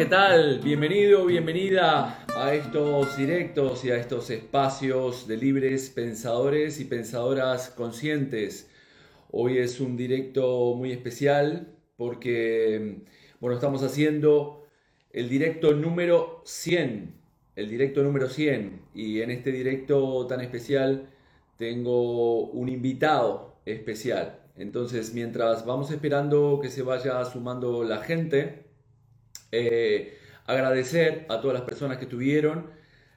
¿qué tal? Bienvenido, bienvenida a estos directos y a estos espacios de libres pensadores y pensadoras conscientes. Hoy es un directo muy especial porque, bueno, estamos haciendo el directo número 100, el directo número 100 y en este directo tan especial tengo un invitado especial. Entonces, mientras vamos esperando que se vaya sumando la gente, eh, agradecer a todas las personas que estuvieron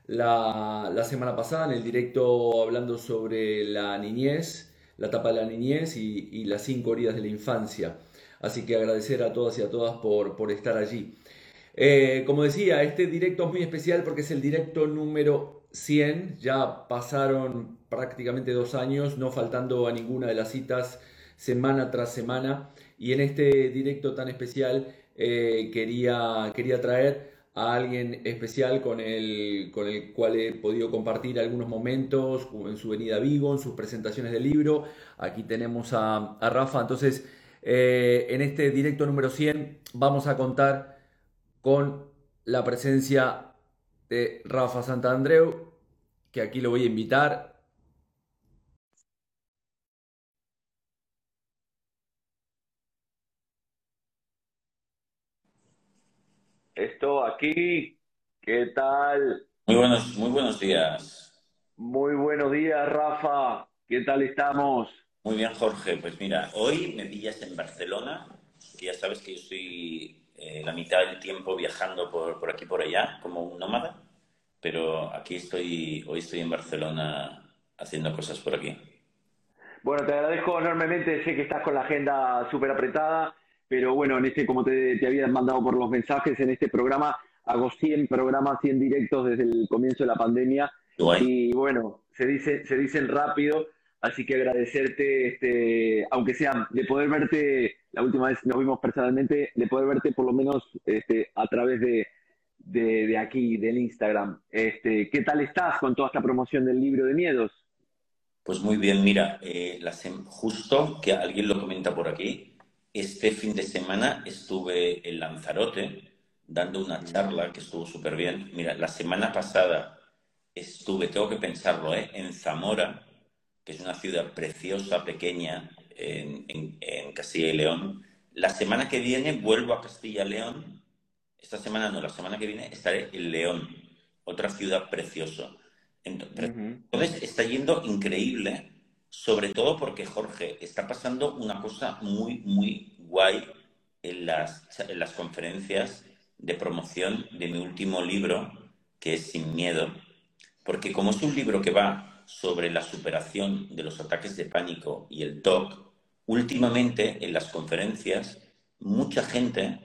la, semana pasada en el directo hablando sobre la niñez, la etapa de la niñez y, las cinco heridas de la infancia. Así que agradecer a todas y a todas por, por estar allí. Eh, como decía, este directo es muy especial porque es el directo número 100. Ya pasaron prácticamente dos años, no faltando a ninguna de las citas semana tras semana. Y en este directo tan especial eh, quería, quería traer a alguien especial con el, con el cual he podido compartir algunos momentos en su venida a Vigo, en sus presentaciones del libro. Aquí tenemos a, Rafa. Entonces, eh, en este directo número 100 vamos a contar con la presencia de Rafa Santandreu, que aquí lo voy a invitar. Esto aquí, ¿qué tal? Muy buenos, muy buenos días. Muy buenos días, Rafa. ¿Qué tal estamos? Muy bien, Jorge. Pues mira, hoy me pillas en Barcelona. Ya sabes que yo estoy eh, la mitad del tiempo viajando por, por aquí por allá, como un nómada. Pero aquí estoy, hoy estoy en Barcelona haciendo cosas por aquí. Bueno, te agradezco enormemente. Sé que estás con la agenda súper apretada pero bueno, en este, como te, te había mandado por los mensajes, en este programa hago 100 programas, 100 directos desde el comienzo de la pandemia. Y bueno, se, dice, se dicen rápido, así que agradecerte, este, aunque sea de poder verte, la última vez nos vimos personalmente, de poder verte por lo menos este, a través de, de, aquí, del Instagram. Este, ¿Qué tal estás con toda esta promoción del libro de miedos? Pues muy bien, mira, eh, justo que alguien lo comenta por aquí, este fin de semana estuve en Lanzarote dando una charla que estuvo súper bien. Mira, la semana pasada estuve, tengo que pensarlo, ¿eh? en Zamora, que es una ciudad preciosa, pequeña, en, Castilla y León. La semana que viene vuelvo a Castilla y León. Esta semana no, la semana que viene estaré en León, otra ciudad preciosa. Entonces, está yendo increíble sobre todo porque, Jorge, está pasando una cosa muy, muy guay en las, en las conferencias de promoción de mi último libro, que es Sin Miedo, porque como es un libro que va sobre la superación de los ataques de pánico y el TOC, últimamente en las conferencias mucha gente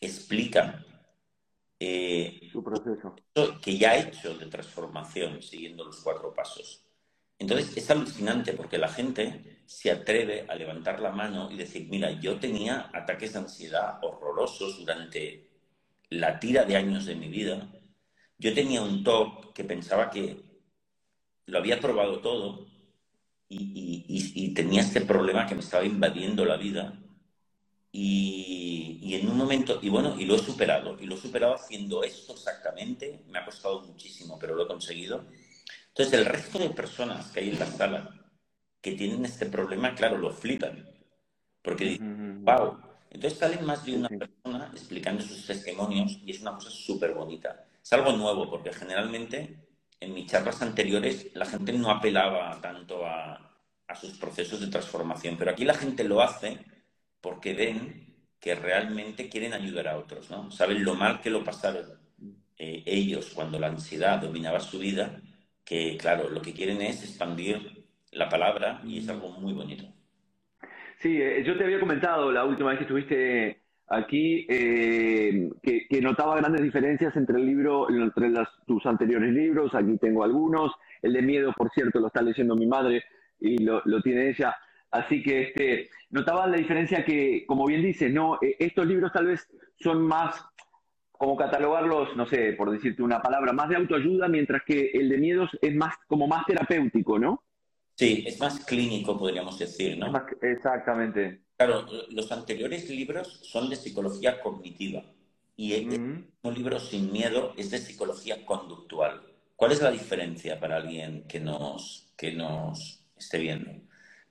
explica eh, su proceso que ya ha hecho de transformación siguiendo los cuatro pasos. Entonces es alucinante porque la gente se atreve a levantar la mano y decir, mira, yo tenía ataques de ansiedad horrorosos durante la tira de años de mi vida. Yo tenía un TOC que pensaba que lo había probado todo y, tenía este problema que me estaba invadiendo la vida. Y, en un momento, y bueno, y lo he superado, y lo he superado haciendo esto exactamente, me ha costado muchísimo, pero lo he conseguido. Entonces, el resto de personas que hay en la sala que tienen este problema, claro, lo flipan. Porque dicen, wow. Entonces salen más de una persona explicando sus testimonios y es una cosa súper bonita. Es algo nuevo porque generalmente en mis charlas anteriores la gente no apelaba tanto a, sus procesos de transformación, pero aquí la gente lo hace porque ven que realmente quieren ayudar a otros, ¿no? Saben lo mal que lo pasaron eh, ellos cuando la ansiedad dominaba su vida que, claro, lo que quieren es expandir la palabra y es algo muy bonito. Sí, eh, yo te había comentado la última vez que estuviste aquí eh, que, notaba grandes diferencias entre el libro, entre tus anteriores libros, aquí tengo algunos, el de miedo, por cierto, lo está leyendo mi madre y lo, tiene ella, así que este, notaba la diferencia que, como bien dices, no, eh, estos libros tal vez son más como catalogarlos, no sé, por decirte una palabra, más de autoayuda, mientras que el de miedos es más como más terapéutico, ¿no? Sí, es más clínico, podríamos decir, ¿no? exactamente. Claro, los anteriores libros son de psicología cognitiva. Y el libro Sin Miedo es de psicología conductual. ¿Cuál es la diferencia para alguien que nos, que nos esté viendo?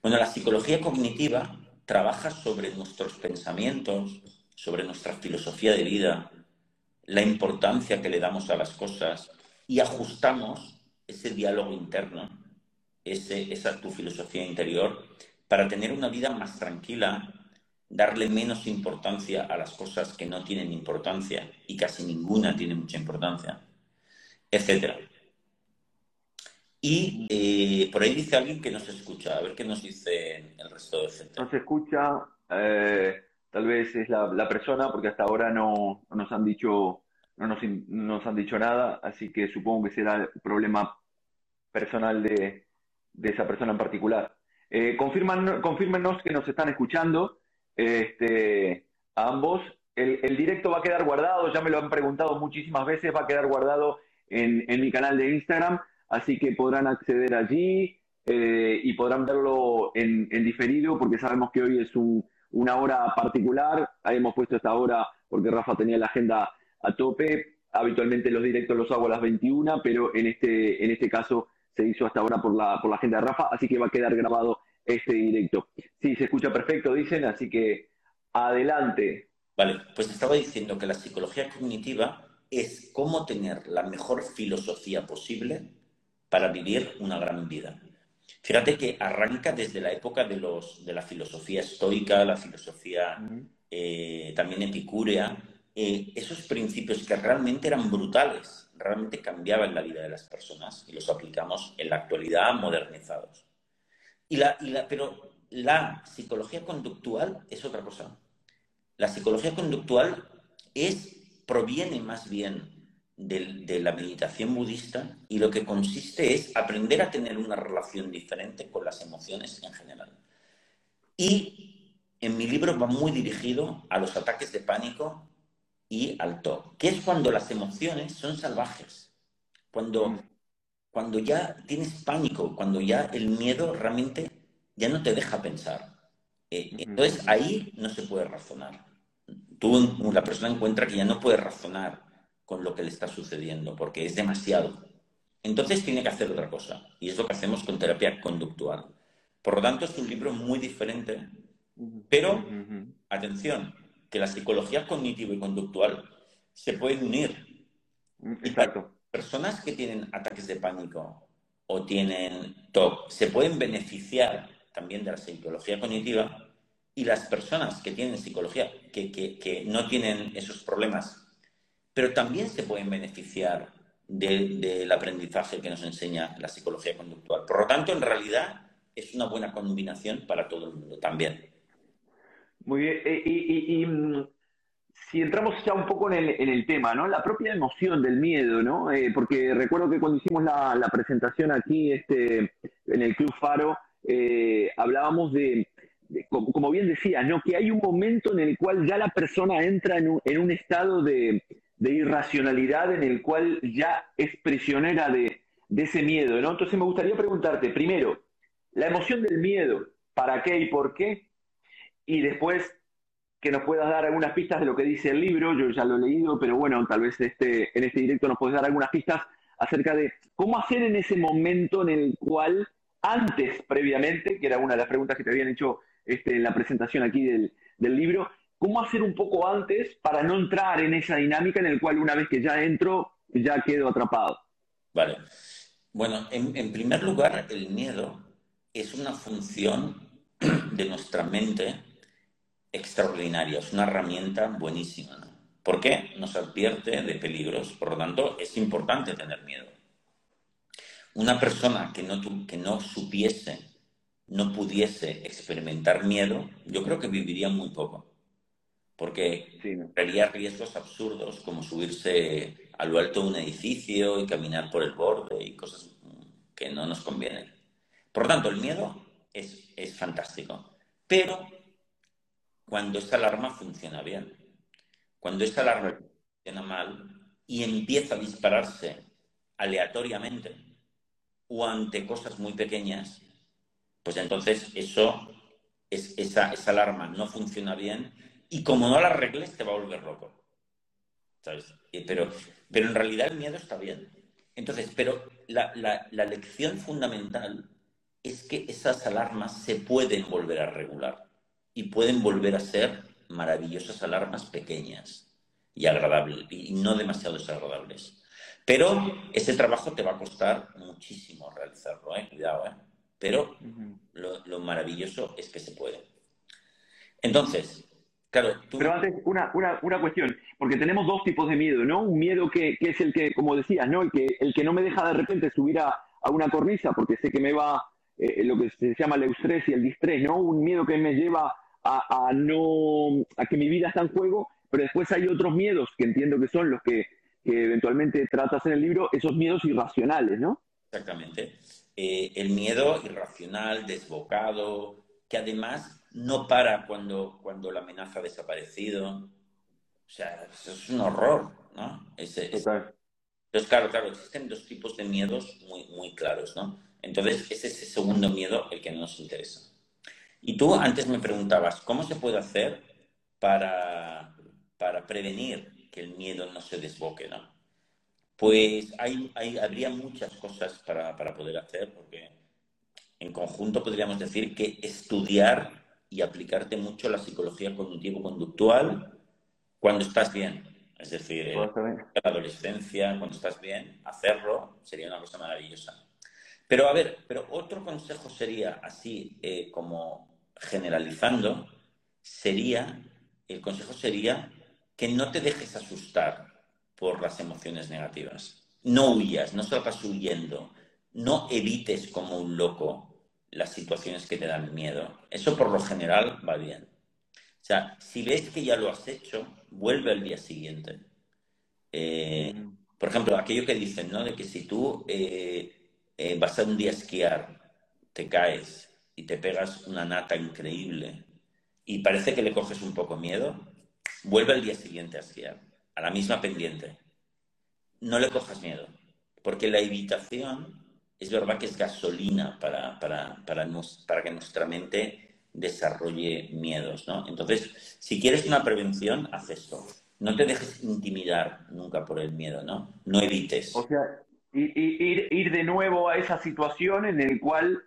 Bueno, la psicología cognitiva trabaja sobre nuestros pensamientos, sobre nuestra filosofía de vida, la importancia que le damos a las cosas y ajustamos ese diálogo interno, esa tu filosofía interior, para tener una vida más tranquila, darle menos importancia a las cosas que no tienen importancia y casi ninguna tiene mucha importancia, etc. Y eh, por ahí dice alguien que nos escucha, a ver qué nos dice el resto de. Nos escucha, eh, tal vez es la, persona, porque hasta ahora no, nos han dicho no nos, han dicho nada, así que supongo que será el problema personal de, esa persona en particular. Eh, confirman, confírmenos que nos están escuchando este, a ambos. El, directo va a quedar guardado, ya me lo han preguntado muchísimas veces, va a quedar guardado en, mi canal de Instagram, así que podrán acceder allí eh, y podrán verlo en, diferido porque sabemos que hoy es una hora particular. Hemos puesto esta hora porque Rafa tenía la agenda a tope. Habitualmente los directos los hago a las 21, pero en este, en este caso se hizo hasta ahora por la, por la agenda de Rafa, así que va a quedar grabado este directo. Sí, se escucha perfecto, dicen, así que adelante. Vale, pues estaba diciendo que la psicología cognitiva es cómo tener la mejor filosofía posible para vivir una gran vida. Fíjate que arranca desde la época de, los, de la filosofía estoica, la filosofía eh, también epicúrea, eh, esos principios que realmente eran brutales, realmente cambiaban la vida de las personas y los aplicamos en la actualidad modernizados. Y la, y la, pero la psicología conductual es otra cosa. La psicología conductual es, proviene más bien de, de, la meditación budista y lo que consiste es aprender a tener una relación diferente con las emociones en general. Y en mi libro va muy dirigido a los ataques de pánico y al TOC, que es cuando las emociones son salvajes, cuando mm cuando ya tienes pánico, cuando ya el miedo realmente ya no te deja pensar. Eh, entonces ahí no se puede razonar. Tú, la persona encuentra que ya no puede razonar con lo que le está sucediendo porque es demasiado. Entonces tiene que hacer otra cosa y es lo que hacemos con terapia conductual. Por lo tanto, es un libro muy diferente, pero atención, que la psicología cognitiva y conductual se pueden unir. Exacto personas que tienen ataques de pánico o tienen TOC se pueden beneficiar también de la psicología cognitiva y las personas que tienen psicología, que, que, no tienen esos problemas, pero también se pueden beneficiar del aprendizaje que nos enseña la psicología conductual. Por lo tanto, en realidad es una buena combinación para todo el mundo también. Muy bien. Eh, y, mm, si entramos ya un poco en el, tema, ¿no? La propia emoción del miedo, ¿no? Eh, porque recuerdo que cuando hicimos la, presentación aquí este, en el Club Faro, eh, hablábamos de, como, bien decías, ¿no? Que hay un momento en el cual ya la persona entra en un, estado de, irracionalidad en el cual ya es prisionera de, de ese miedo, ¿no? Entonces me gustaría preguntarte, primero, la emoción del miedo, ¿para qué y por qué? Y después, que nos puedas dar algunas pistas de lo que dice el libro. Yo ya lo he leído, pero bueno, tal vez este, en este directo nos puedes dar algunas pistas acerca de cómo hacer en ese momento en el cual, antes, previamente, que era una de las preguntas que te habían hecho este, en la presentación aquí del, libro, cómo hacer un poco antes para no entrar en esa dinámica en el cual una vez que ya entro, ya quedo atrapado. Vale. Bueno, en, en primer lugar, el miedo es una función de nuestra mente extraordinaria, es una herramienta buenísima. ¿no? ¿Por qué? Nos advierte de peligros, por lo tanto es importante tener miedo. Una persona que no, que no supiese, no pudiese experimentar miedo, yo creo que viviría muy poco. Porque sí, riesgos absurdos como subirse a lo alto de un edificio y caminar por el borde y cosas que no nos convienen. Por lo tanto, el miedo es, es fantástico. Pero cuando esta alarma funciona bien. Cuando esta alarma funciona mal y empieza a dispararse aleatoriamente o ante cosas muy pequeñas, pues entonces eso, es, esa, esa alarma no funciona bien y como no la arregles te va a volver loco. ¿sabes? Pero, pero en realidad el miedo está bien. Entonces, pero la, la lección fundamental es que esas alarmas se pueden volver a regular y pueden volver a ser maravillosas alarmas pequeñas y agradables, y no demasiado desagradables. Pero ese trabajo te va a costar muchísimo realizarlo, ¿eh? cuidado, ¿eh? pero lo, maravilloso es que se puede. Entonces, claro, tú... Pero antes, una, una, una, cuestión, porque tenemos dos tipos de miedo, ¿no? Un miedo que, que, es el que, como decías, ¿no? El que, el que no me deja de repente subir a, a una cornisa porque sé que me va eh, lo que se llama el eustrés y el distrés, ¿no? Un miedo que me lleva a, no, a que mi vida está en juego, pero después hay otros miedos que entiendo que son los que, eventualmente tratas en el libro, esos miedos irracionales, ¿no? Exactamente. Eh, el miedo irracional, desbocado, que además no para cuando, cuando la amenaza ha desaparecido. O sea, eso es un horror, ¿no? Entonces, claro, claro, existen dos tipos de miedos muy, muy claros, ¿no? Entonces, es ese segundo miedo el que no nos interesa. Y tú antes me preguntabas, ¿cómo se puede hacer para, para prevenir que el miedo no se desboque? ¿no? Pues hay, hay, habría muchas cosas para, para poder hacer, porque en conjunto podríamos decir que estudiar y aplicarte mucho la psicología cognitivo-conductual cuando estás bien. Es decir, en la adolescencia, cuando estás bien, hacerlo sería una cosa maravillosa. Pero a ver, pero otro consejo sería así eh, como generalizando, sería, el consejo sería que no te dejes asustar por las emociones negativas. No huyas, no salgas huyendo, no evites como un loco las situaciones que te dan miedo. Eso por lo general va bien. O sea, si ves que ya lo has hecho, vuelve al día siguiente. Eh, por ejemplo, aquello que dicen, ¿no? De que si tú eh, eh, vas a un día a esquiar, te caes y te pegas una nata increíble y parece que le coges un poco miedo, vuelve al día siguiente a esquiar, a la misma pendiente. No le cojas miedo, porque la evitación es verdad que es gasolina para, para, para, que nuestra mente desarrolle miedos, ¿no? Entonces, si quieres una prevención, haz esto. No te dejes intimidar nunca por el miedo, ¿no? No evites. O sea, ir, ir de nuevo a esa situación en el cual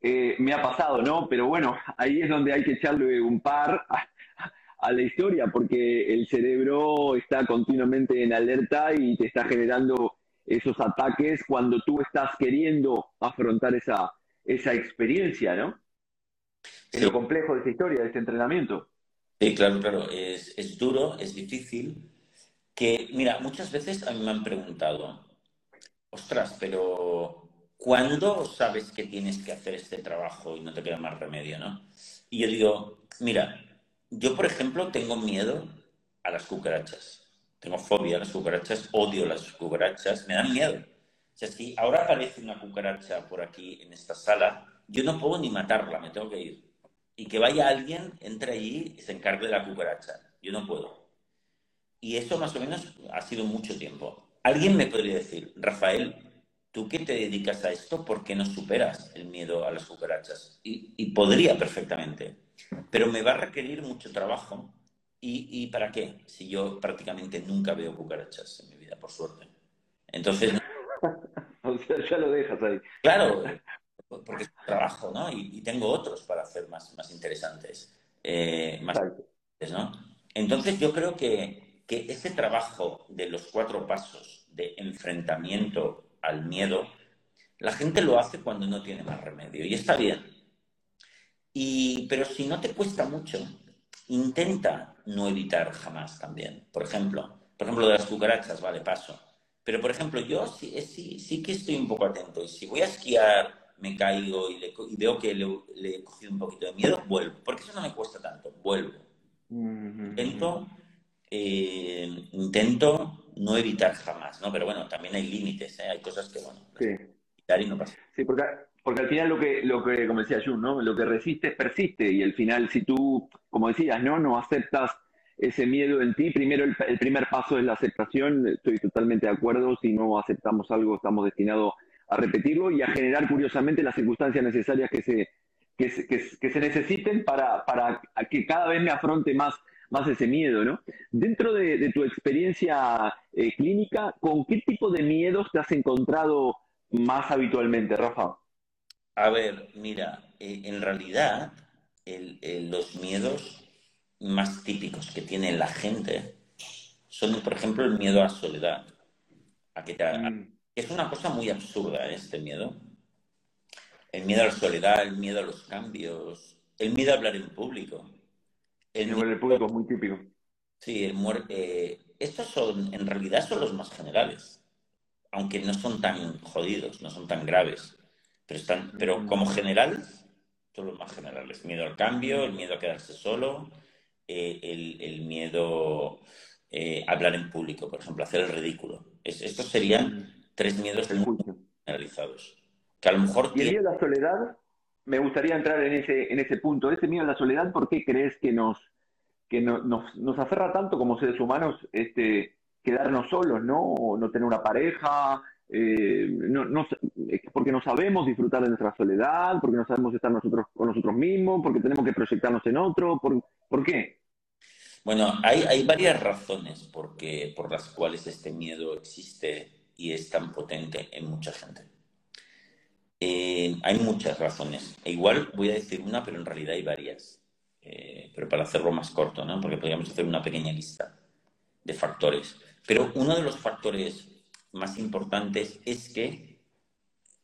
eh, me ha pasado, ¿no? Pero bueno, ahí es donde hay que echarle un par a, la historia, porque el cerebro está continuamente en alerta y te está generando esos ataques cuando tú estás queriendo afrontar esa, esa experiencia, ¿no? Es lo complejo de esta historia, de este entrenamiento. Sí, claro, claro. Es, es duro, es difícil. Que, mira, muchas veces a mí me han preguntado, ostras, pero ¿cuándo sabes que tienes que hacer este trabajo y no te queda más remedio, no? Y yo digo, mira, yo por ejemplo tengo miedo a las cucarachas. Tengo fobia a las cucarachas, odio las cucarachas, me dan miedo. O sea, si ahora aparece una cucaracha por aquí en esta sala, yo no puedo ni matarla, me tengo que ir. Y que vaya alguien, entre allí y se encargue de la cucaracha. Yo no puedo. Y eso más o menos ha sido mucho tiempo. Alguien me podría decir, Rafael, tú que te dedicas a esto, ¿por qué no superas el miedo a las cucarachas? Y, podría perfectamente, pero me va a requerir mucho trabajo. ¿Y, para qué? Si yo prácticamente nunca veo cucarachas en mi vida, por suerte. Entonces... o sea, ya lo dejas ahí. Claro, porque es trabajo, ¿no? Y, tengo otros para hacer más, más interesantes. Eh, más ¿no? Entonces yo creo que, que ese trabajo de los cuatro pasos de enfrentamiento al miedo, la gente lo hace cuando no tiene más remedio y está bien. Y, pero si no te cuesta mucho, intenta no evitar jamás también. Por ejemplo, por ejemplo, de las cucarachas, vale, paso. Pero, por ejemplo, yo sí, eh, sí, sí que estoy un poco atento. Y si voy a esquiar, me caigo y, veo que le, he cogido un poquito de miedo, vuelvo. Porque eso no me cuesta tanto, vuelvo. Intento, eh, intento no evitar jamás, ¿no? Pero bueno, también hay límites, ¿eh? Hay cosas que, bueno, sí. evitar y no pasa. Sí, porque, porque al final lo que, lo que, como decía Jun, ¿no? Lo que resiste persiste y al final si tú, como decías, ¿no? No aceptas ese miedo en ti, primero el, primer paso es la aceptación, estoy totalmente de acuerdo, si no aceptamos algo estamos destinados a repetirlo y a generar curiosamente las circunstancias necesarias que se, que se, que, se necesiten para, para que cada vez me afronte más más ese miedo, ¿no? Dentro de, tu experiencia eh, clínica, ¿con qué tipo de miedos te has encontrado más habitualmente, Rafa? A ver, mira, eh, en realidad los miedos más típicos que tiene la gente son, por ejemplo, el miedo a la soledad. A que mm. Es una cosa muy absurda este miedo. El miedo a la soledad, el miedo a los cambios, el miedo a hablar en público. El miedo en público es muy típico. Sí, el eh, estos son, en realidad, son los más generales. Aunque no son tan jodidos, no son tan graves. Pero, están, pero mm. como general, son los más generales. Miedo al cambio, el miedo a quedarse solo, eh, el, miedo eh, a hablar en público, por ejemplo, hacer el ridículo. estos serían tres miedos muy generalizados. Que a lo mejor ¿Y el miedo a la soledad? Me gustaría entrar en ese, en ese punto. Ese miedo a la soledad, ¿por qué crees que nos, que nos, nos aferra tanto como seres humanos este, quedarnos solos, ¿no? no tener una pareja, eh, no, no, porque no sabemos disfrutar de nuestra soledad, porque no sabemos estar nosotros con nosotros mismos, porque tenemos que proyectarnos en otro. ¿Por, ¿por qué? Bueno, hay, hay varias razones por, por las cuales este miedo existe y es tan potente en mucha gente. Eh, hay muchas razones. E igual voy a decir una, pero en realidad hay varias. Eh, pero para hacerlo más corto, ¿no? Porque podríamos hacer una pequeña lista de factores. Pero uno de los factores más importantes es que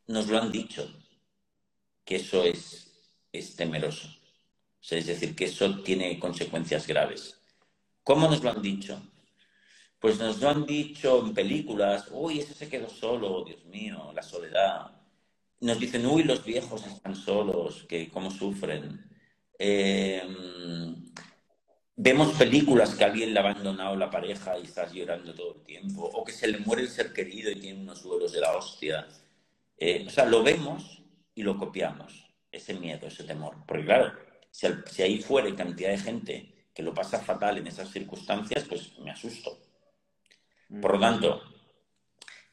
nos lo han dicho, que eso es, es temeroso. es decir, que eso tiene consecuencias graves. ¿Cómo nos lo han dicho? Pues nos lo han dicho en películas, uy, ese se quedó solo, Dios mío, la soledad. Nos dicen, uy, los viejos están solos, que cómo sufren. Eh, Vemos películas que alguien le ha abandonado la pareja y estás llorando todo el tiempo, o que se le muere el ser querido y tiene unos duelos de la hostia. Eh, o sea, lo vemos y lo copiamos, ese miedo, ese temor. Porque claro, si, si ahí fuera cantidad de gente que lo pasa fatal en esas circunstancias, pues me asusto. Por lo tanto,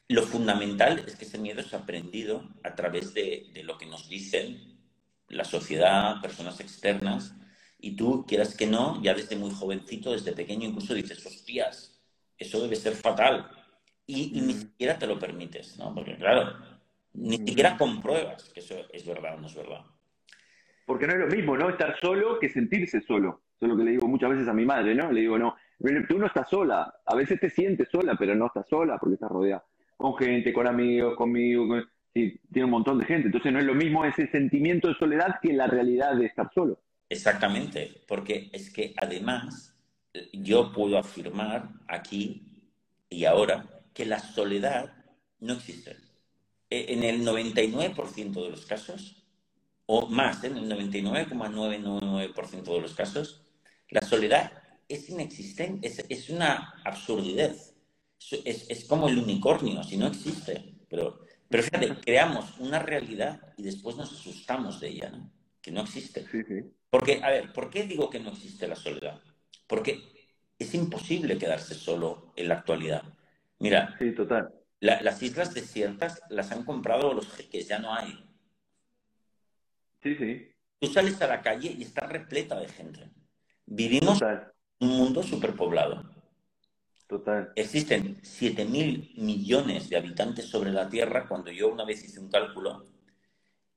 lo fundamental es que ese miedo es aprendido a través de, de lo que nos dicen la sociedad, personas externas, y tú, quieras que no, ya desde muy jovencito, desde pequeño, incluso dices, hostias, eso debe ser fatal. Y, ni mm. siquiera te lo permites, ¿no? Porque, claro, ni mm. siquiera compruebas que eso es verdad o no es verdad. Porque no es lo mismo, ¿no? Estar solo que sentirse solo. Eso es lo que le digo muchas veces a mi madre, ¿no? Le digo, no, tú no estás sola. A veces te sientes sola, pero no estás sola porque estás rodeada con gente, con amigos, conmigo. Sí, tiene un montón de gente. Entonces no es lo mismo ese sentimiento de soledad que la realidad de estar solo. Exactamente, porque es que además yo puedo afirmar aquí y ahora que la soledad no existe. E, en el 99% de los casos, o más, en el 99,999% de los casos, la soledad es inexistente, es, una absurdidad. Es, es, como el unicornio, si no existe. Pero, pero fíjate, creamos una realidad y después nos asustamos de ella, ¿no? que no existe. Sí, sí. Porque, a ver, ¿por qué digo que no existe la soledad? Porque es imposible quedarse solo en la actualidad. Mira, sí, total. las islas desiertas las han comprado los jeques, ya no hay. Sí, sí. Tú sales a la calle y está repleta de gente. Vivimos en un mundo superpoblado. Total. Existen 7.000 millones de habitantes sobre la Tierra cuando yo una vez hice un cálculo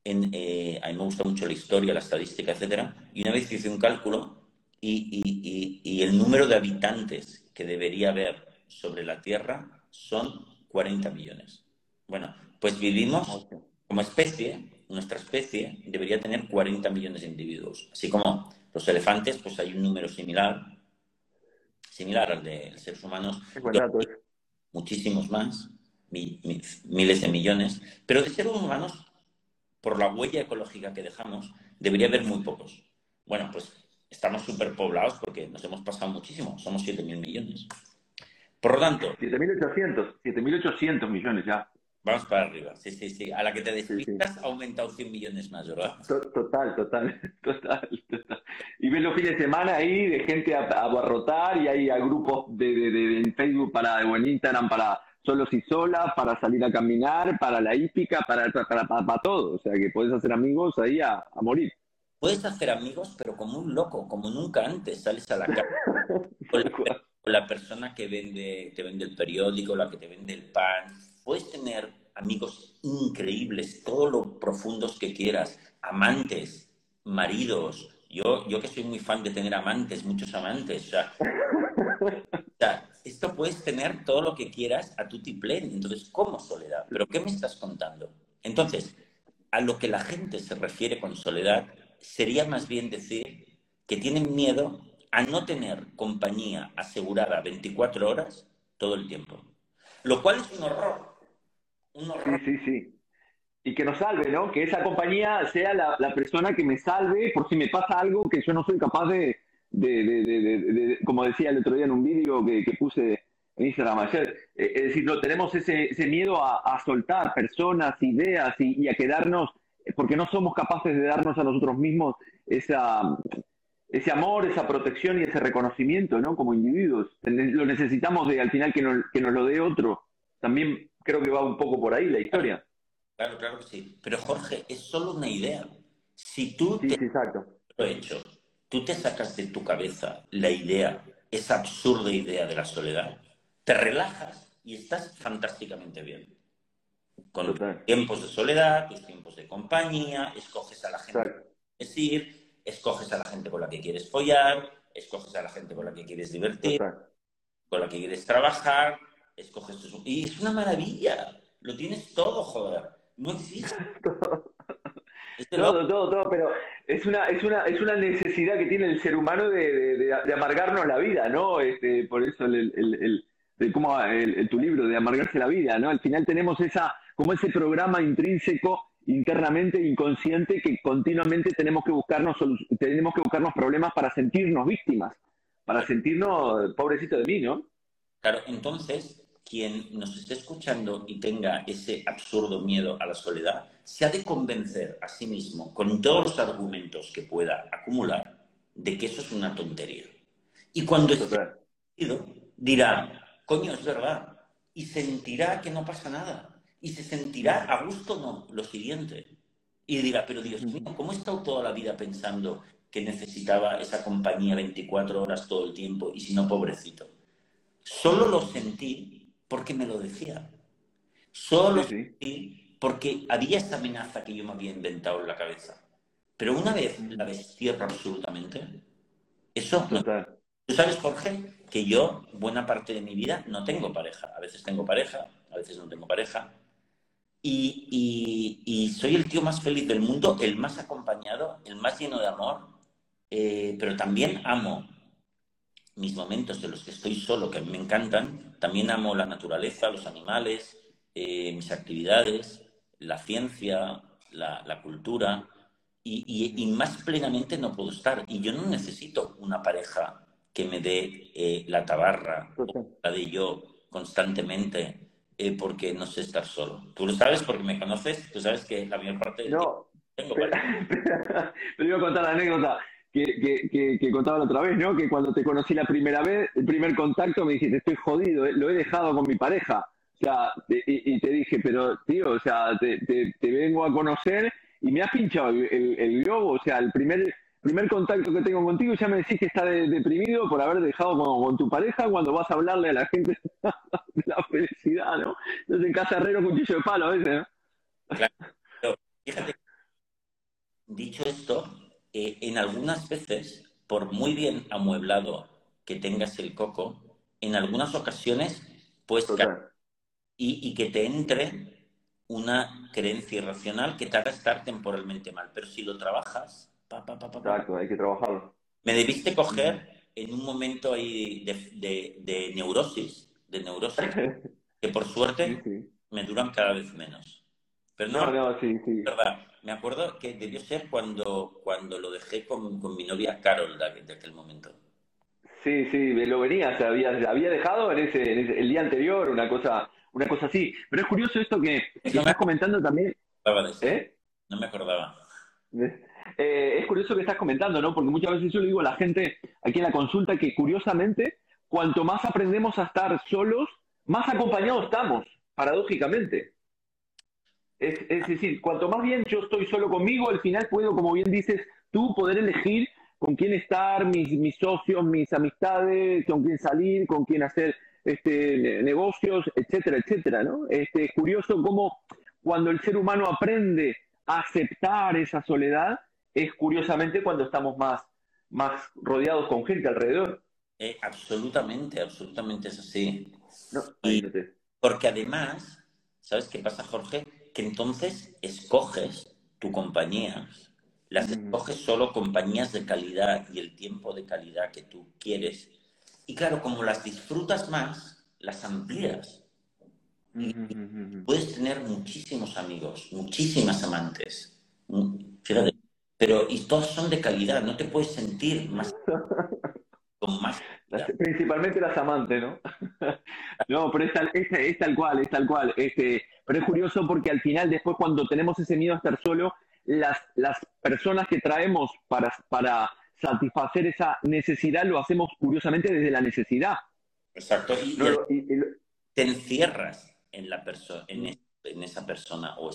eh, a mí me gusta mucho la historia, la estadística, etcétera, y una vez hice un cálculo y, el número de habitantes que debería haber sobre la Tierra son 40 millones. Bueno, pues vivimos como especie, nuestra especie debería tener 40 millones de individuos. Así como los elefantes, pues hay un número similar, similar al de los seres humanos. Muchísimos más, miles de millones. Pero de seres humanos por la huella ecológica que dejamos, debería haber muy pocos. Bueno, pues estamos superpoblados porque nos hemos pasado muchísimo, somos 7.000 millones. Por lo tanto... 7.800, 7.800 millones ya. Vamos para arriba, sí, sí, sí. A la que te despistas ha aumentado 100 millones más, ¿verdad? Total, total, total, total. Y ves los fines de semana ahí de gente a, abarrotar y hay grupos de, de, en Facebook para, o en Instagram para solos y solas, para salir a caminar, para la hípica, para, para, para, todo. O sea que puedes hacer amigos ahí a, morir. puedes hacer amigos, pero como un loco, como nunca antes. Sales a la calle con la, persona que vende, te vende el periódico, la que te vende el pan. Puedes tener amigos increíbles, todos lo profundos que quieras, amantes, maridos. Yo, yo que soy muy fan de tener amantes, muchos amantes. O sea, puedes tener todo lo que quieras a tu tiplén. Entonces, ¿cómo soledad? ¿Pero qué me estás contando? Entonces, a lo que la gente se refiere con soledad sería más bien decir que tienen miedo a no tener compañía asegurada 24 horas todo el tiempo. Lo cual es un horror. Un horror. Sí, sí, sí. Y que nos salve, ¿no? Que esa compañía sea la, persona que me salve por si me pasa algo que yo no soy capaz de, como decía el otro día en un vídeo que, puse en Instagram ayer, eh, es decir, no tenemos ese, miedo a, soltar personas, ideas y, a quedarnos porque no somos capaces de darnos a nosotros mismos esa, ese amor, esa protección y ese reconocimiento, ¿no? Como individuos. Lo necesitamos de al final que nos, que nos lo dé otro. También creo que va un poco por ahí la historia. Claro, claro que sí. Pero Jorge, es solo una idea. Si tú te exacto. lo hecho, tú te sacas de tu cabeza la idea, esa absurda idea de la soledad, te relajas y estás fantásticamente bien. Con tiempos de soledad, tus tiempos de compañía, escoges a la gente que quieres ir, escoges a la gente con la que quieres follar, escoges a la gente con la que quieres divertir, con la que quieres trabajar, escoges Y es una maravilla, lo tienes todo, joder, no existe. todo, todo, todo, pero es una, es una, es una necesidad que tiene el ser humano de, de, amargarnos la vida, ¿no? Este, por eso el, el, el, como tu libro de amargarse la vida, ¿no? Al final tenemos esa, como ese programa intrínseco internamente inconsciente que continuamente tenemos que buscarnos tenemos que buscarnos problemas para sentirnos víctimas, para sentirnos pobrecito de mí, ¿no? Claro, entonces quien nos esté escuchando y tenga ese absurdo miedo a la soledad, se ha de convencer a sí mismo con todos los argumentos que pueda acumular de que eso es una tontería. Y cuando esté dirá, coño, es verdad, y sentirá que no pasa nada y se sentirá a gusto no, lo siguiente. Y dirá, pero Dios mío, ¿cómo he estado toda la vida pensando que necesitaba esa compañía 24 horas todo el tiempo y si no, pobrecito? Solo lo sentí porque me lo decía. Solo lo sentí porque había esa amenaza que yo me había inventado en la cabeza. Pero una vez la destierro absolutamente, eso no. Tú sabes, Jorge, que yo buena parte de mi vida no tengo pareja. A veces tengo pareja, a veces no tengo pareja. Y, soy el tío más feliz del mundo, el más acompañado, el más lleno de amor, eh, pero también amo mis momentos de los que estoy solo, que a mí me encantan. También amo la naturaleza, los animales, eh, mis actividades, la ciencia, la, cultura. Y, más plenamente no puedo estar. Y yo no necesito una pareja que me dé eh, la tabarra, la de yo constantemente eh, porque no sé estar solo. Tú lo sabes porque me conoces, tú sabes que la mayor parte no, tengo pero, pero, iba a contar la anécdota que, que, que, contaba la otra vez, ¿no? Que cuando te conocí la primera vez, el primer contacto me dijiste, estoy jodido, eh, lo he dejado con mi pareja. O sea, y, te dije, pero tío, o sea, te, te, vengo a conocer y me has pinchado el, el, el globo, o sea, el primer primer contacto que tengo contigo ya me decís que estás deprimido por haber dejado con, tu pareja cuando vas a hablarle a la gente de la felicidad, ¿no? Entonces en casa herrero cuchillo de palo a veces, ¿no? Claro, fíjate, dicho esto, eh, en algunas veces, por muy bien amueblado que tengas el coco, en algunas ocasiones puedes y, y que te entre una creencia irracional que te haga estar temporalmente mal. Pero si lo trabajas, Exacto, hay que trabajarlo. Me debiste coger en un momento ahí de, neurosis, de neurosis, que por suerte me duran cada vez menos. Pero no, no, sí, sí. verdad. Me acuerdo que debió ser cuando, cuando lo dejé con, con mi novia Carol de, aquel momento. Sí, sí, me lo venía, se había, había dejado en ese, el día anterior, una cosa, una cosa así. Pero es curioso esto que, estás comentando también. ¿Eh? No me acordaba. Eh, es curioso que estás comentando, ¿no? Porque muchas veces yo le digo a la gente aquí en la consulta que curiosamente, cuanto más aprendemos a estar solos, más acompañados estamos, paradójicamente. Es, decir, cuanto más bien yo estoy solo conmigo, al final puedo, como bien dices, tú poder elegir con quién estar, mis, mis socios, mis amistades, con quién salir, con quién hacer este, negocios, etcétera, etcétera, ¿no? Este, es curioso cómo cuando el ser humano aprende a aceptar esa soledad, es curiosamente cuando estamos más, más rodeados con gente alrededor. Eh, absolutamente, absolutamente es así. porque además, ¿sabes qué pasa, Jorge? Que entonces escoges tu compañía, las mm. escoges solo compañías de calidad y el tiempo de calidad que tú quieres. Y claro, como las disfrutas más, las amplías. puedes tener muchísimos amigos, muchísimas amantes. Fíjate, pero y todas son de calidad, no te puedes sentir más con más. Principalmente las amantes, ¿no? no, pero es tal, es, tal cual, es tal cual. Este, pero es curioso porque al final, después, cuando tenemos ese miedo a estar solo, las, las personas que traemos para, para satisfacer esa necesidad lo hacemos curiosamente desde la necesidad. Exacto. Y, te encierras en, la persona en, en, esa persona. O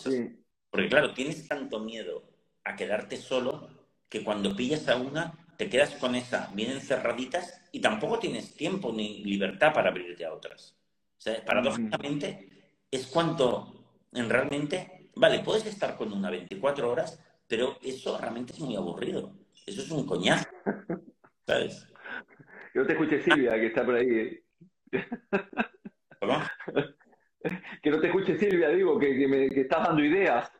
Porque claro, tienes tanto miedo a quedarte solo que cuando pillas a una te quedas con esa bien encerraditas y tampoco tienes tiempo ni libertad para abrirte a otras. O sea, paradójicamente es cuanto en realmente, vale, puedes estar con una 24 horas, pero eso realmente es muy aburrido. Eso es un coñazo. ¿Sabes? Que no te escuche Silvia, que está por ahí. ¿eh? ¿Cómo? Que no te escuche Silvia, digo, que, que me estás dando ideas.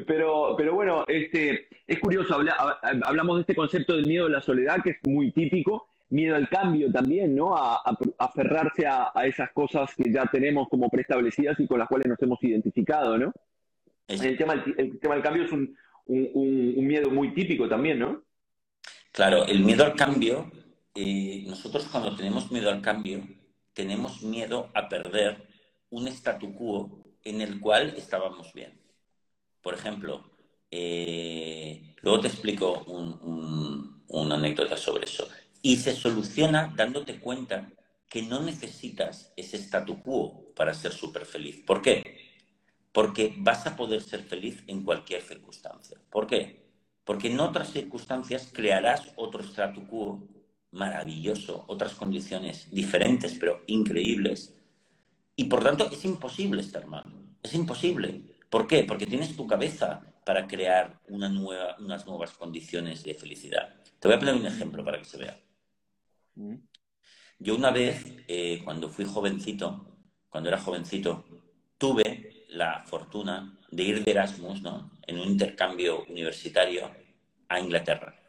Pero, pero bueno, este, es curioso, hablamos de este concepto del miedo a la soledad, que es muy típico, miedo al cambio también, ¿no? A, aferrarse a, esas cosas que ya tenemos como preestablecidas y con las cuales nos hemos identificado, ¿no? El tema, el, tema del cambio es un, miedo muy típico también, ¿no? Claro, el miedo al cambio, eh, nosotros cuando tenemos miedo al cambio, tenemos miedo a perder un statu quo en el cual estábamos bien. Por ejemplo, eh, luego te explico una anécdota sobre eso. Y se soluciona dándote cuenta que no necesitas ese statu quo para ser súper feliz. ¿Por qué? porque vas a poder ser feliz en cualquier circunstancia. ¿Por qué? Porque en otras circunstancias crearás otro statu quo maravilloso, otras condiciones diferentes pero increíbles, y por tanto es imposible estar mal. Es imposible. ¿Por qué? Porque tienes tu cabeza para crear una nueva, unas nuevas condiciones de felicidad. Te voy a poner un ejemplo para que se vea. Mm. Yo una vez, eh, cuando fui jovencito, cuando era jovencito, tuve la fortuna de ir de Erasmus ¿no? en un intercambio universitario a Inglaterra.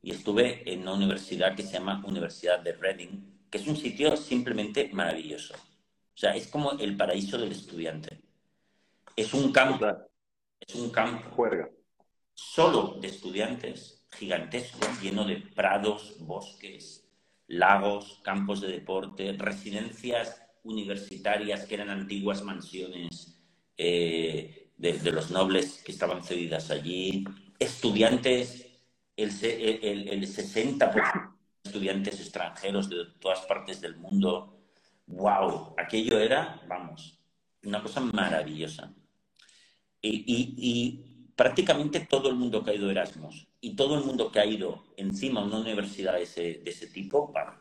Y estuve en una universidad que se llama Universidad de Reading, que es un sitio simplemente maravilloso. O sea, es como el paraíso del estudiante. Es un campo, es un campo Juerga. solo de estudiantes, gigantesco, lleno de prados, bosques, lagos, campos de deporte, residencias universitarias que eran antiguas mansiones eh, de, los nobles que estaban cedidas allí, estudiantes, el, el, el 60% de estudiantes extranjeros de todas partes del mundo. ¡Wow! Aquello era, vamos, una cosa maravillosa. Y, y, prácticamente todo el mundo que ha ido a Erasmus y todo el mundo que ha ido encima a una universidad de ese, de ese tipo, ha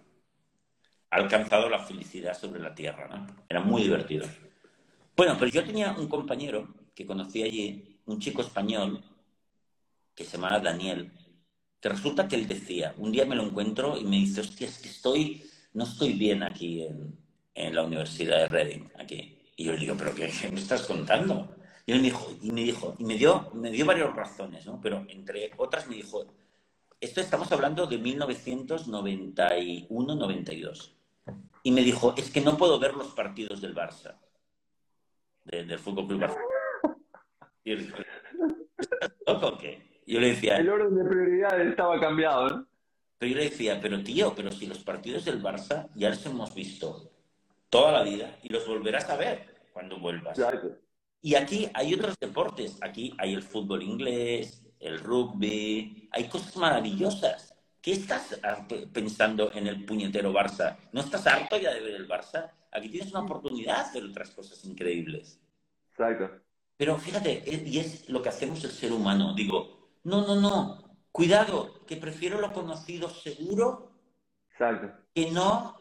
alcanzado la felicidad sobre la tierra. ¿no? Era muy divertido. Bueno, pero yo tenía un compañero que conocí allí, un chico español, que se llamaba Daniel, que resulta que él decía, un día me lo encuentro y me dice, hostia, es que estoy, no estoy bien aquí en, en la Universidad de Reading, aquí. Y yo le digo, ¿pero qué, me estás contando? Y él me dijo, y me dijo, y me dio, me dio varias razones, ¿no? Pero entre otras me dijo, esto estamos hablando de 1991-92. Y me dijo, es que no puedo ver los partidos del Barça del Fútbol Club Y yo le dije, qué? yo le decía... El orden de prioridades estaba cambiado, ¿no? Pero yo le decía, pero tío, pero si los partidos del Barça ya los hemos visto toda la vida y los volverás a ver cuando vuelvas. Y aquí hay otros deportes. Aquí hay el fútbol inglés, el rugby, hay cosas maravillosas. ¿Qué estás pensando en el puñetero Barça? ¿No estás harto ya de ver el Barça? Aquí tienes una oportunidad de hacer otras cosas increíbles. Exacto. Pero fíjate, y es lo que hacemos el ser humano. Digo, no, no, no, cuidado, que prefiero lo conocido seguro que no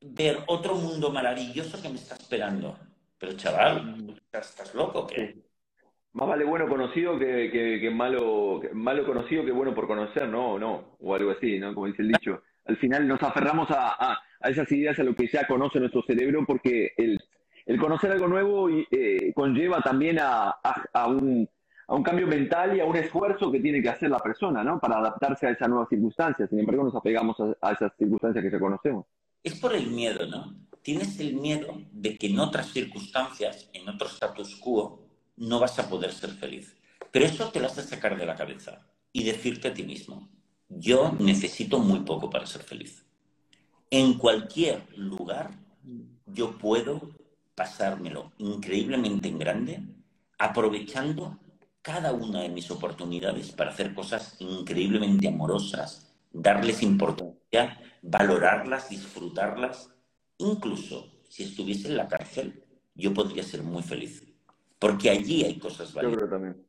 ver otro mundo maravilloso que me está esperando. Pero chaval, ¿estás, loco qué? Más vale bueno conocido que, malo, malo conocido que bueno por conocer, ¿no? no, o algo así, ¿no? Como dice el dicho. Al final nos aferramos a, esas ideas, a lo que ya conoce nuestro cerebro, porque el, conocer algo nuevo eh, conlleva también a, un, cambio mental y a un esfuerzo que tiene que hacer la persona, ¿no? Para adaptarse a esas nuevas circunstancias. Sin embargo, nos apegamos a esas circunstancias que ya conocemos. Es por el miedo, ¿no? Tienes el miedo de que en otras circunstancias, en otro status quo, no vas a poder ser feliz. Pero eso te lo has de sacar de la cabeza y decirte a ti mismo, yo necesito muy poco para ser feliz. En cualquier lugar yo puedo pasármelo increíblemente en grande, aprovechando cada una de mis oportunidades para hacer cosas increíblemente amorosas, darles importancia, valorarlas, disfrutarlas incluso si estuviese en la cárcel, yo podría ser muy feliz. Porque allí hay cosas valiosas. Yo creo también.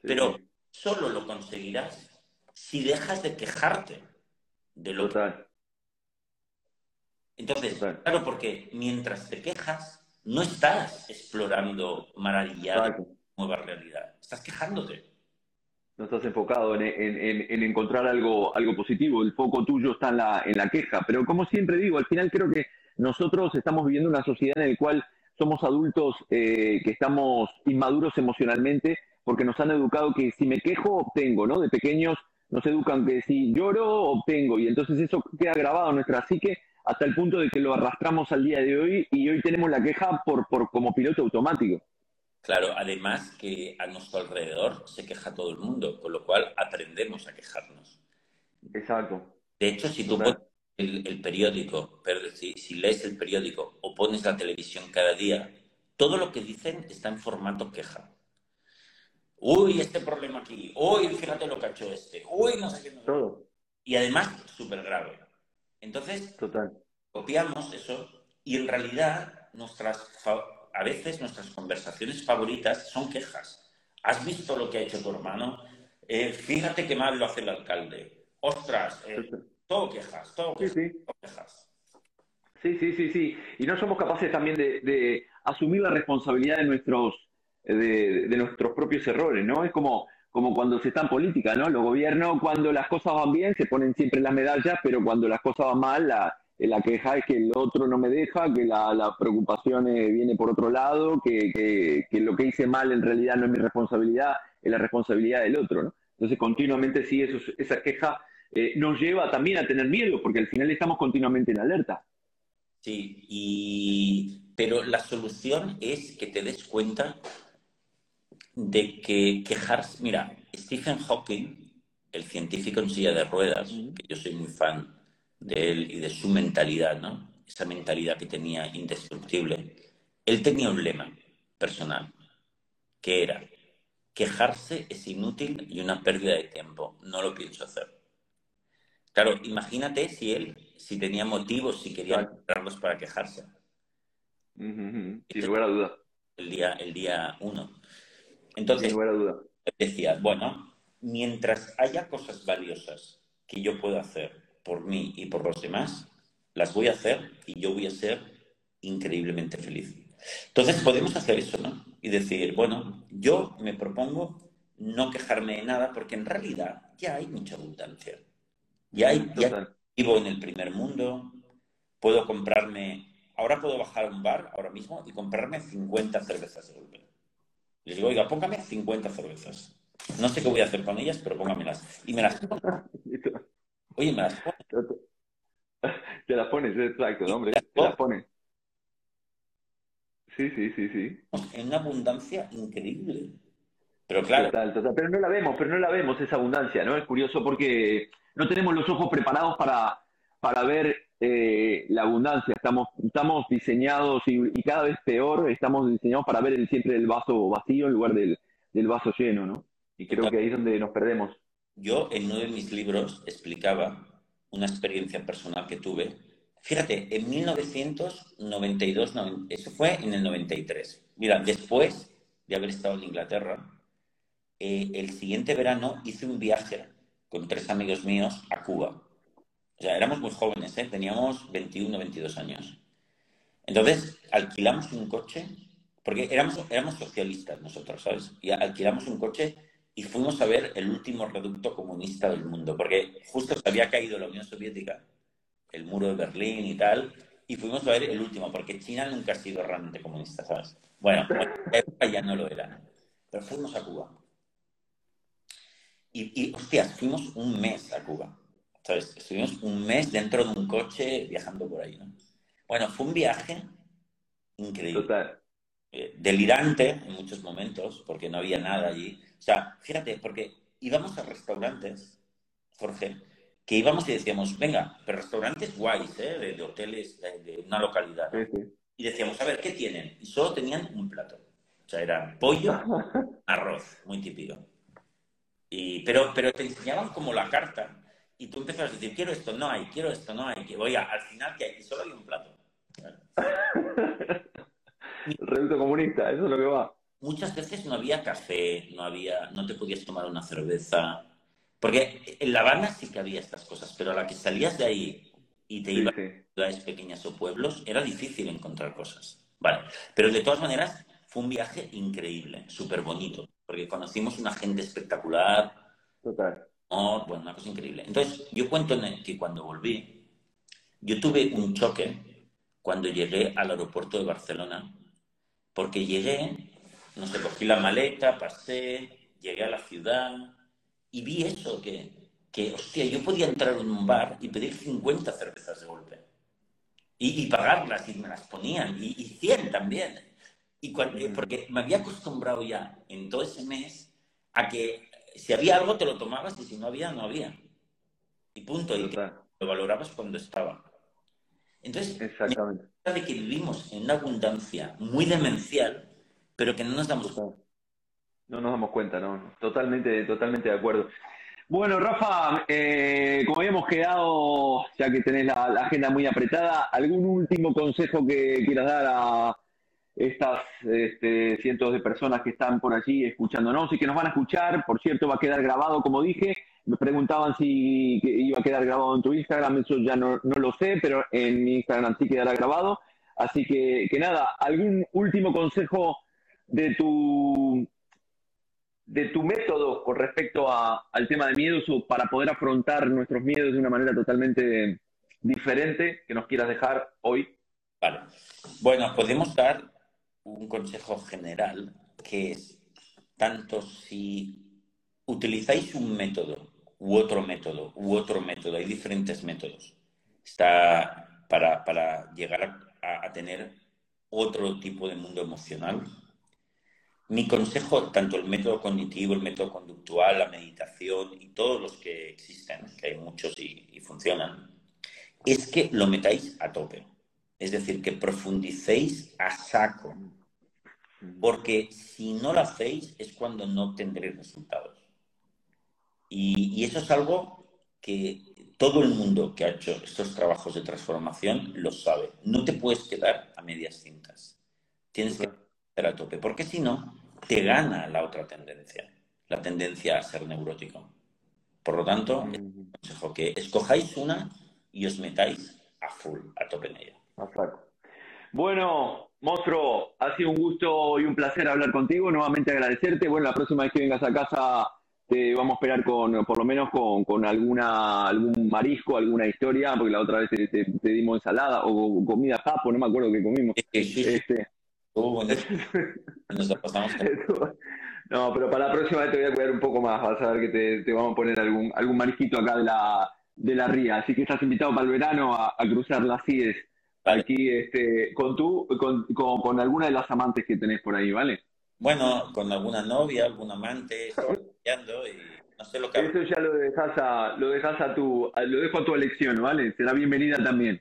Pero solo lo conseguirás si dejas de quejarte de lo Total. Entonces, claro, porque mientras te quejas, no estás explorando maravillado nueva realidad. Estás quejándote. No estás enfocado en, en, encontrar algo, algo positivo. El foco tuyo está en la, en la queja. Pero como siempre digo, al final creo que nosotros estamos viviendo una sociedad en la cual somos adultos eh, que estamos inmaduros emocionalmente porque nos han educado que si me quejo, obtengo, ¿no? De pequeños nos educan que si lloro, obtengo. Y entonces eso queda grabado en nuestra psique hasta el punto de que lo arrastramos al día de hoy y hoy tenemos la queja por como piloto automático. Claro, además que a nuestro alrededor se queja todo el mundo, con lo cual aprendemos a quejarnos. Exacto. De hecho, si tú pones el, periódico, pero si, lees el periódico o pones la televisión cada día, todo lo que dicen está en formato queja. Uy, este problema aquí. Uy, fíjate lo que ha hecho este. Uy, no sé qué. Todo. Y además, súper grave. Entonces, Total. copiamos eso y en realidad nuestras a veces nuestras conversaciones favoritas son quejas. ¿Has visto lo que ha hecho tu hermano? Eh, fíjate qué mal lo hace el alcalde. Ostras, eh, todo quejas, todo quejas, sí, sí. Sí, sí, Y no somos capaces también de, asumir la responsabilidad de nuestros, de, nuestros propios errores, ¿no? Es como, como cuando se está en política, ¿no? Los gobiernos, cuando las cosas van bien, se ponen siempre las medallas, pero cuando las cosas van mal, la, eh, la queja es que el otro no me deja, que la, preocupación eh, viene por otro lado, que, lo que hice mal en realidad no es mi responsabilidad, es la responsabilidad del otro, ¿no? Entonces, continuamente sí, eso, esa queja eh, nos lleva también a tener miedo, porque al final estamos continuamente en alerta. Sí, y... pero la solución es que te des cuenta de que quejarse... Mira, Stephen Hawking, el científico en silla de ruedas, que yo soy muy fan, de él y de su mentalidad, ¿no? Esa mentalidad que tenía indestructible. Él tenía un lema personal, que era, quejarse es inútil y una pérdida de tiempo, no lo pienso hacer. Claro, imagínate si él, si tenía motivos, si quería encontrarlos para quejarse. Sin lugar a duda. El día, el día uno. Entonces, Sin lugar a duda. decía, bueno, mientras haya cosas valiosas que yo pueda hacer por mí y por los demás, las voy a hacer y yo voy a ser increíblemente feliz. Entonces podemos hacer eso, ¿no? Y decir, bueno, yo me propongo no quejarme de nada porque en realidad ya hay mucha abundancia. Ya, hay, vivo en el primer mundo, puedo comprarme, ahora puedo bajar a un bar ahora mismo y comprarme 50 cervezas de golpe. Les digo, oiga, póngame 50 cervezas. No sé qué voy a hacer con ellas, pero póngamelas. Y me las Oye, me las pones. Te las pones, exacto, hombre. Te las pones. Sí, sí, sí, sí. En una abundancia increíble. Pero claro. Pero no la vemos, pero no la vemos esa abundancia, ¿no? Es curioso porque no tenemos los ojos preparados para, para ver eh, la abundancia. Estamos, estamos diseñados y, cada vez peor, estamos diseñados para ver el, siempre el vaso vacío en lugar del, del vaso lleno, ¿no? Y creo que ahí es donde nos perdemos. Yo en uno de mis libros explicaba una experiencia personal que tuve. Fíjate, en 1992, eso fue en el 93. Mira, después de haber estado en Inglaterra, eh, el siguiente verano hice un viaje con tres amigos míos a Cuba. O sea, éramos muy jóvenes, ¿eh? teníamos 21, 22 años. Entonces, alquilamos un coche, porque éramos, éramos socialistas nosotros, ¿sabes? Y alquilamos un coche y fuimos a ver el último reducto comunista del mundo, porque justo se había caído la Unión Soviética, el muro de Berlín y tal, y fuimos a ver el último, porque China nunca ha sido realmente comunista, ¿sabes? Bueno, ya no lo era, pero fuimos a Cuba. Y, y, hostias, fuimos un mes a Cuba, ¿sabes? Estuvimos un mes dentro de un coche viajando por ahí, ¿no? Bueno, fue un viaje increíble. Total. Eh, delirante en muchos momentos, porque no había nada allí. O sea, fíjate, porque íbamos a restaurantes, Jorge, que íbamos y decíamos, venga, pero restaurantes guays, ¿eh? de, hoteles de, una localidad. Y decíamos, a ver, ¿qué tienen? Y solo tenían un plato. O sea, era pollo, arroz, muy típico. Y, pero, pero te enseñaban como la carta. Y tú empezabas a decir, quiero esto, no hay, quiero esto, no hay. Que voy al final, que hay? Y solo hay un plato. El reducto comunista, eso es lo que va. Muchas veces no había café, no había, no te podías tomar una cerveza. Porque en La Habana sí que había estas cosas, pero a la que salías de ahí y te ibas a ciudades pequeñas o pueblos, era difícil encontrar cosas. Vale. Pero de todas maneras, fue un viaje increíble, súper bonito, porque conocimos una gente espectacular. Total. Oh, bueno, una cosa increíble. Entonces, yo cuento que cuando volví, yo tuve un choque cuando llegué al aeropuerto de Barcelona porque llegué, no sé, cogí la maleta, pasé, llegué a la ciudad y vi eso, que, que hostia, yo podía entrar en un bar y pedir 50 cervezas de golpe. Y, pagarlas y me las ponían, y, y 100 también. Y cuando, mm. porque me había acostumbrado ya en todo ese mes a que si había algo te lo tomabas y si no había, no había. Y punto. Y lo valorabas cuando estaba. Entonces, Exactamente. de que vivimos en una abundancia muy demencial, pero que no nos damos cuenta. No nos damos cuenta, ¿no? Totalmente, totalmente de acuerdo. Bueno, Rafa, eh, como habíamos quedado, ya que tenés la, agenda muy apretada, ¿algún último consejo que quieras dar a estas este, cientos de personas que están por allí escuchándonos y que nos van a escuchar? Por cierto, va a quedar grabado, como dije, me preguntaban si iba a quedar grabado en tu Instagram, eso ya no, lo sé, pero en mi Instagram sí quedará grabado. Así que, que nada, ¿algún último consejo de tu, de tu método con respecto al tema de miedos o para poder afrontar nuestros miedos de una manera totalmente diferente que nos quieras dejar hoy? Vale. Bueno, podemos dar un consejo general que es tanto si utilizáis un método u otro método, u otro método. Hay diferentes métodos. Está para, para llegar a, tener otro tipo de mundo emocional. Mi consejo, tanto el método cognitivo, el método conductual, la meditación y todos los que existen, que hay muchos y, y funcionan, es que lo metáis a tope. Es decir, que profundicéis a saco. Porque si no lo hacéis es cuando no tendréis resultados. Y, eso es algo que todo el mundo que ha hecho estos trabajos de transformación lo sabe. No te puedes quedar a medias cintas. Tienes que estar a tope, porque si no, te gana la otra tendencia, la tendencia a ser neurótico. Por lo tanto, consejo que escojáis una y os metáis a full, a tope en ella. Bueno, monstruo, ha sido un gusto y un placer hablar contigo. Nuevamente agradecerte. Bueno, la próxima vez que vengas a casa vamos a esperar con, por lo menos con, alguna, algún marisco, alguna historia, porque la otra vez te, dimos ensalada o comida japo, no me acuerdo qué comimos. Este, no, pero para la próxima vez te voy a cuidar un poco más, vas a ver que te, vamos a poner algún, algún acá de la, de la ría, así que estás invitado para el verano a, cruzar las CIES aquí este, con tú, con, con, con alguna de las amantes que tenés por ahí, ¿vale? Bueno, con alguna novia, algún amante, estoy y no sé lo que... Eso ya lo dejas a, lo dejas a tu, lo dejo a tu elección, ¿vale? Será bienvenida también.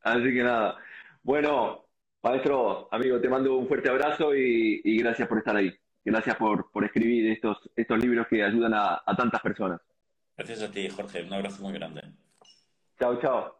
Así que nada. Bueno, maestro, amigo, te mando un fuerte abrazo y, gracias por estar ahí. Gracias por, por escribir estos, estos libros que ayudan a, a tantas personas. Gracias a ti, Jorge. Un abrazo muy grande. Chao, chao.